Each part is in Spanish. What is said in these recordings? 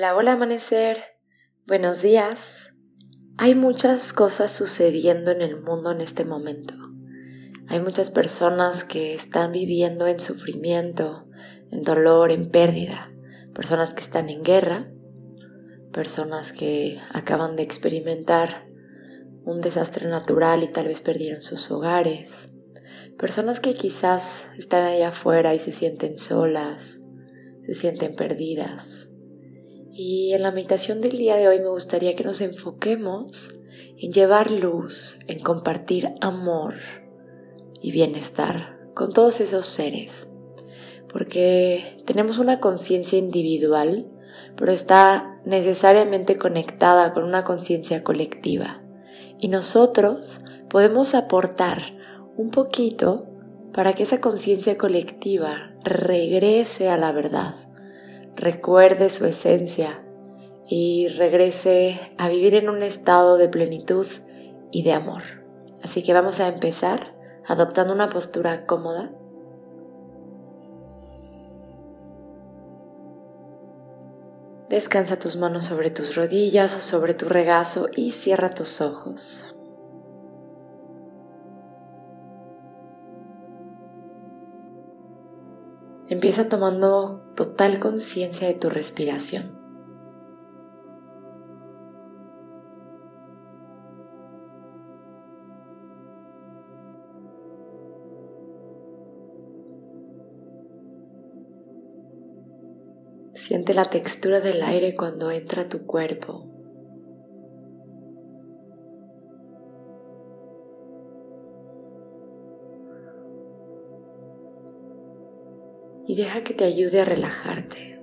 Hola, hola amanecer. Buenos días. Hay muchas cosas sucediendo en el mundo en este momento. Hay muchas personas que están viviendo en sufrimiento, en dolor, en pérdida. Personas que están en guerra. Personas que acaban de experimentar un desastre natural y tal vez perdieron sus hogares. Personas que quizás están allá afuera y se sienten solas, se sienten perdidas y en la meditación del día de hoy me gustaría que nos enfoquemos en llevar luz, en compartir amor y bienestar con todos esos seres. Porque tenemos una conciencia individual, pero está necesariamente conectada con una conciencia colectiva. Y nosotros podemos aportar un poquito para que esa conciencia colectiva regrese a la verdad recuerde su esencia y regrese a vivir en un estado de plenitud y de amor. Así que vamos a empezar adoptando una postura cómoda. Descansa tus manos sobre tus rodillas o sobre tu regazo y cierra tus ojos. Empieza tomando total conciencia de tu respiración. Siente la textura del aire cuando entra a tu cuerpo. Y deja que te ayude a relajarte.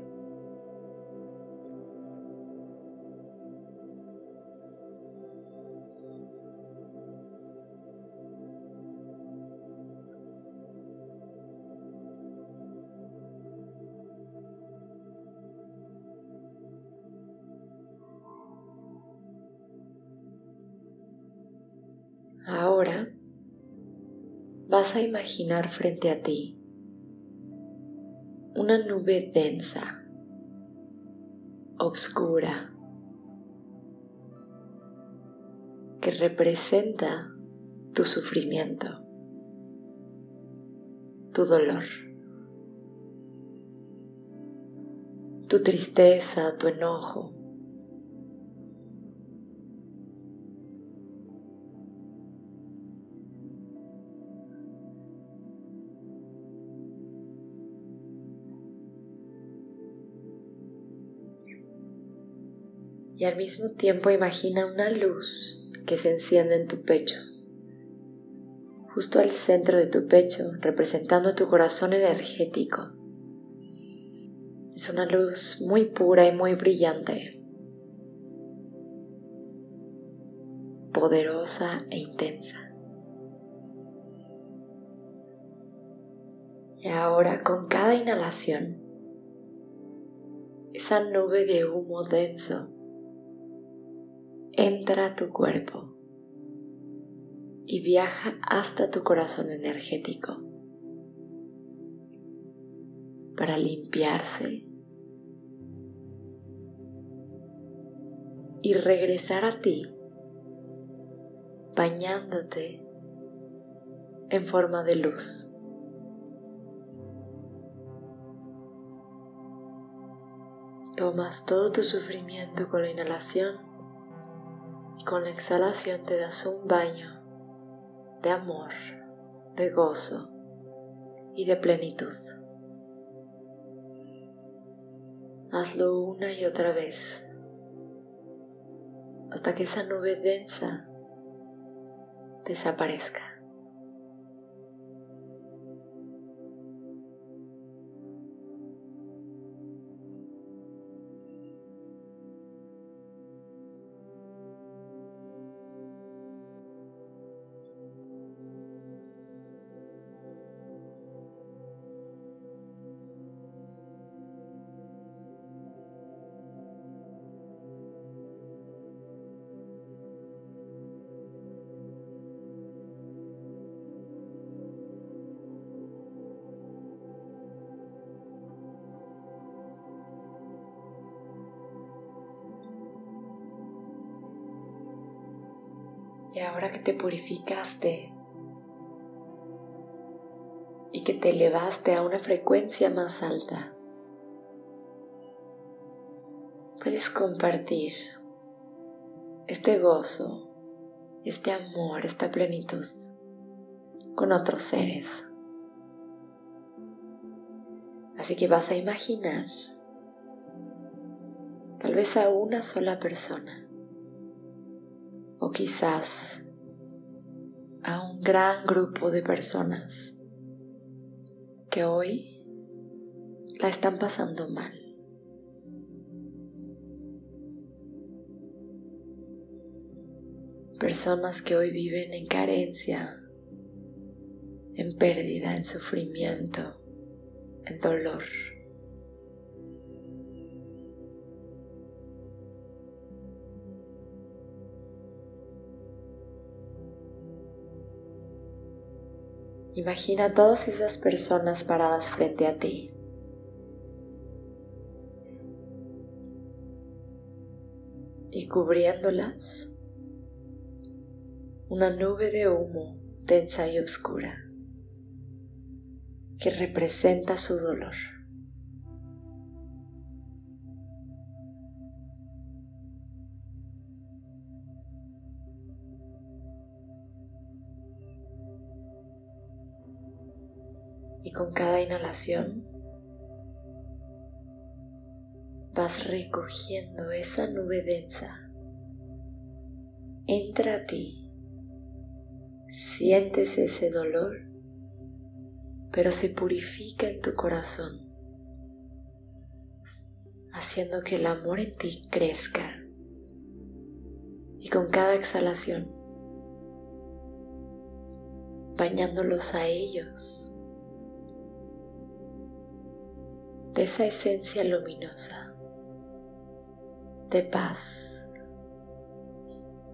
Ahora vas a imaginar frente a ti una nube densa, obscura, que representa tu sufrimiento, tu dolor, tu tristeza, tu enojo, y al mismo tiempo imagina una luz que se enciende en tu pecho, justo al centro de tu pecho, representando tu corazón energético. Es una luz muy pura y muy brillante, poderosa e intensa. Y ahora con cada inhalación, esa nube de humo denso entra a tu cuerpo y viaja hasta tu corazón energético para limpiarse y regresar a ti bañándote en forma de luz. Tomas todo tu sufrimiento con la inhalación con la exhalación te das un baño de amor, de gozo y de plenitud. Hazlo una y otra vez hasta que esa nube densa desaparezca. Y ahora que te purificaste y que te elevaste a una frecuencia más alta, puedes compartir este gozo, este amor, esta plenitud con otros seres. Así que vas a imaginar tal vez a una sola persona o quizás a un gran grupo de personas que hoy la están pasando mal. Personas que hoy viven en carencia, en pérdida, en sufrimiento, en dolor. Imagina a todas esas personas paradas frente a ti. Y cubriéndolas, una nube de humo densa y oscura que representa su dolor. Y con cada inhalación vas recogiendo esa nube densa. Entra a ti. Sientes ese dolor, pero se purifica en tu corazón, haciendo que el amor en ti crezca. Y con cada exhalación, bañándolos a ellos de esa esencia luminosa, de paz,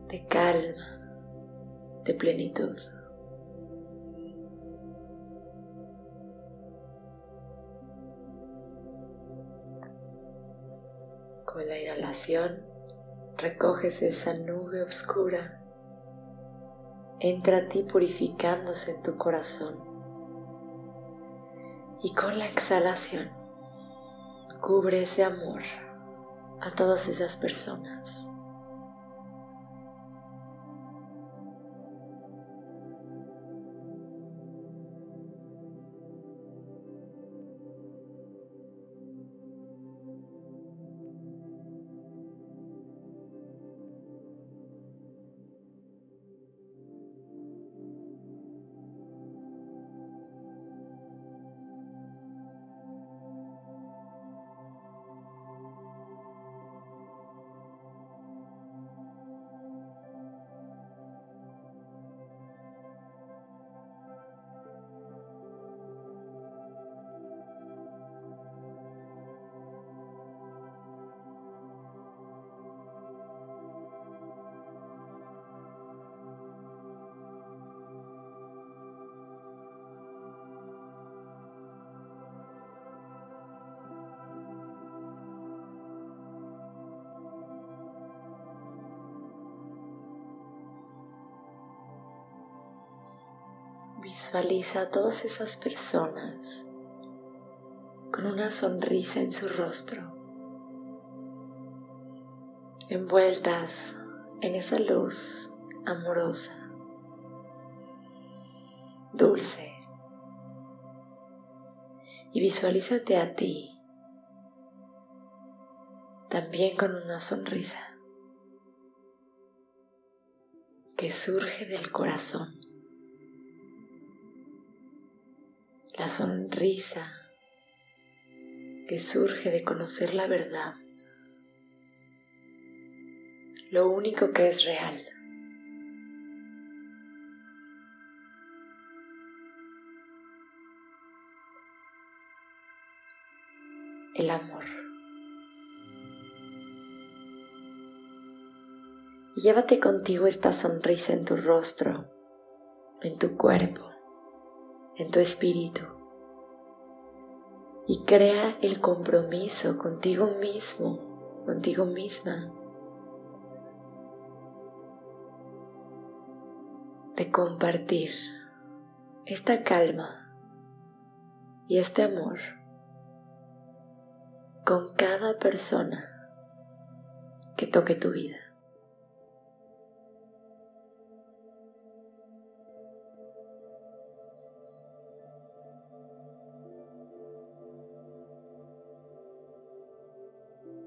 de calma, de plenitud. Con la inhalación recoges esa nube oscura, entra a ti purificándose en tu corazón y con la exhalación cubre ese amor a todas esas personas. Visualiza a todas esas personas con una sonrisa en su rostro, envueltas en esa luz amorosa, dulce. Y visualízate a ti también con una sonrisa que surge del corazón. La sonrisa que surge de conocer la verdad, lo único que es real. El amor. Llévate contigo esta sonrisa en tu rostro, en tu cuerpo en tu espíritu y crea el compromiso contigo mismo, contigo misma, de compartir esta calma y este amor con cada persona que toque tu vida.